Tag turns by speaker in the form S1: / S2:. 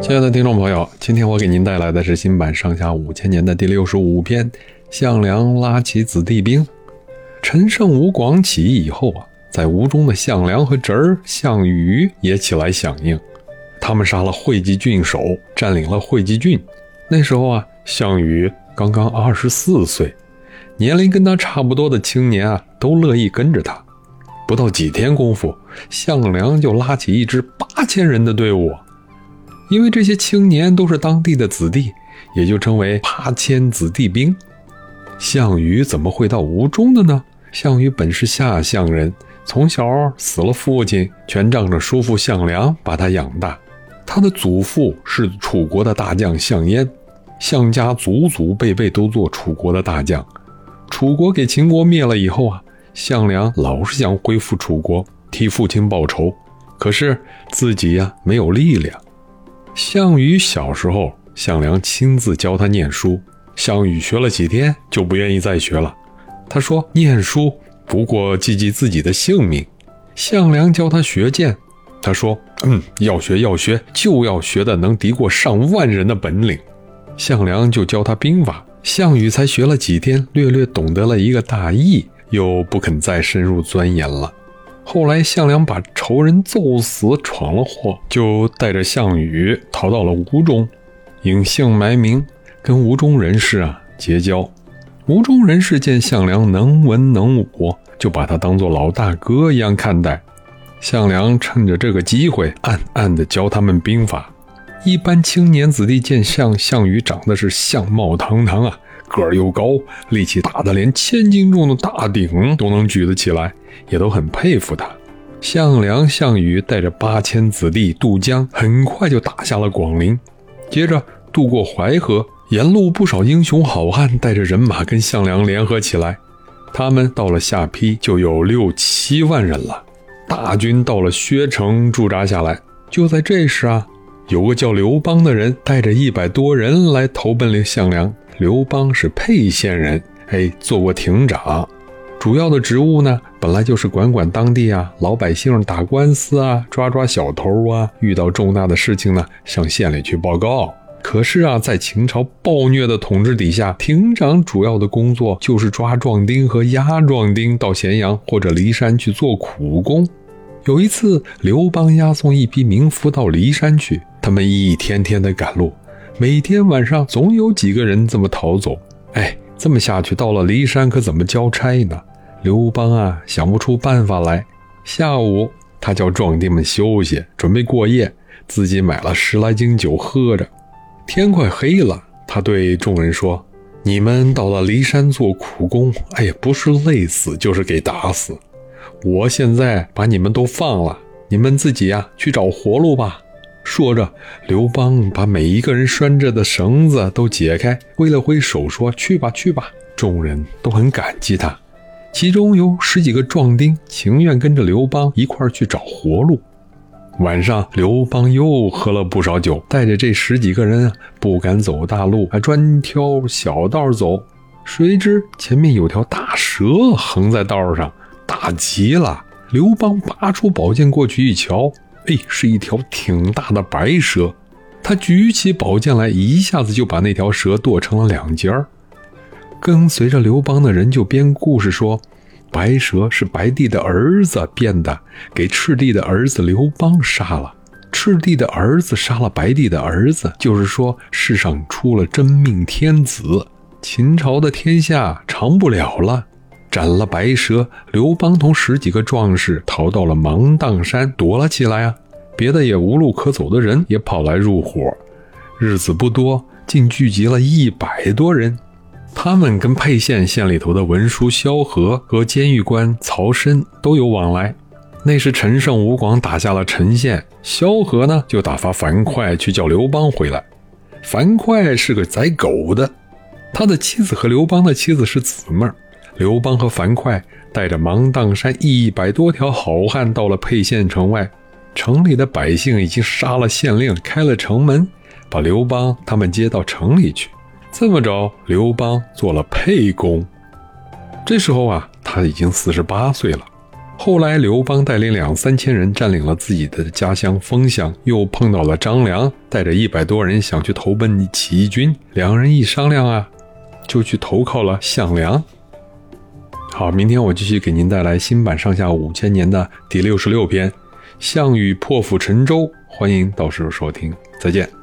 S1: 亲爱的听众朋友，今天我给您带来的是新版上下五千年的第六十五篇《项梁拉起子弟兵》。陈胜吴广起义以后啊，在吴中的项梁和侄儿项羽也起来响应，他们杀了会稽郡守，占领了会稽郡。那时候啊，项羽刚刚二十四岁，年龄跟他差不多的青年啊，都乐意跟着他。不到几天功夫，项梁就拉起一支八千人的队伍。因为这些青年都是当地的子弟，也就称为八千子弟兵。项羽怎么会到吴中的呢？项羽本是下项人，从小死了父亲，全仗着叔父项梁把他养大。他的祖父是楚国的大将项燕，项家祖祖辈辈都做楚国的大将。楚国给秦国灭了以后啊，项梁老是想恢复楚国，替父亲报仇，可是自己呀没有力量。项羽小时候，项梁亲自教他念书。项羽学了几天，就不愿意再学了。他说：“念书不过记记自己的性命。”项梁教他学剑，他说：“嗯，要学要学，就要学的能敌过上万人的本领。”项梁就教他兵法，项羽才学了几天，略略懂得了一个大意，又不肯再深入钻研了。后来，项梁把仇人揍死，闯了祸，就带着项羽逃到了吴中，隐姓埋名，跟吴中人士啊结交。吴中人士见项梁能文能武，就把他当做老大哥一样看待。项梁趁着这个机会，暗暗地教他们兵法。一般青年子弟见项项羽长得是相貌堂堂啊。个儿又高，力气大的连千斤重的大鼎都能举得起来，也都很佩服他。项梁、项羽带着八千子弟渡江，很快就打下了广陵。接着渡过淮河，沿路不少英雄好汉带着人马跟项梁联合起来。他们到了下邳，就有六七万人了。大军到了薛城驻扎下来。就在这时啊，有个叫刘邦的人带着一百多人来投奔了项梁。刘邦是沛县人，哎，做过亭长，主要的职务呢，本来就是管管当地啊老百姓打官司啊，抓抓小偷啊，遇到重大的事情呢，向县里去报告。可是啊，在秦朝暴虐的统治底下，亭长主要的工作就是抓壮丁和押壮丁到咸阳或者骊山去做苦工。有一次，刘邦押送一批民夫到骊山去，他们一天天的赶路。每天晚上总有几个人这么逃走，哎，这么下去到了骊山可怎么交差呢？刘邦啊想不出办法来。下午他叫壮丁们休息，准备过夜，自己买了十来斤酒喝着。天快黑了，他对众人说：“你们到了骊山做苦工，哎呀，不是累死就是给打死。我现在把你们都放了，你们自己呀去找活路吧。”说着，刘邦把每一个人拴着的绳子都解开，挥了挥手说：“去吧，去吧。”众人都很感激他，其中有十几个壮丁情愿跟着刘邦一块儿去找活路。晚上，刘邦又喝了不少酒，带着这十几个人啊，不敢走大路，还专挑小道走。谁知前面有条大蛇横在道上，大极了。刘邦拔出宝剑过去一瞧。哎，是一条挺大的白蛇，他举起宝剑来，一下子就把那条蛇剁成了两截儿。跟随着刘邦的人就编故事说，白蛇是白帝的儿子变的，给赤帝的儿子刘邦杀了。赤帝的儿子杀了白帝的儿子，就是说世上出了真命天子，秦朝的天下长不了了。斩了白蛇，刘邦同十几个壮士逃到了芒砀山躲了起来啊！别的也无路可走的人也跑来入伙。日子不多，竟聚集了一百多人。他们跟沛县县里头的文书萧何和监狱官曹参都有往来。那时陈胜吴广打下了陈县，萧何呢就打发樊哙去叫刘邦回来。樊哙是个宰狗的，他的妻子和刘邦的妻子是姊妹儿。刘邦和樊哙带着芒砀山一百多条好汉到了沛县城外，城里的百姓已经杀了县令，开了城门，把刘邦他们接到城里去。这么着，刘邦做了沛公。这时候啊，他已经四十八岁了。后来刘邦带领两三千人占领了自己的家乡丰乡，又碰到了张良带着一百多人想去投奔起义军，两人一商量啊，就去投靠了项梁。好，明天我继续给您带来新版上下五千年的第六十六篇《项羽破釜沉舟》，欢迎到时候收听，再见。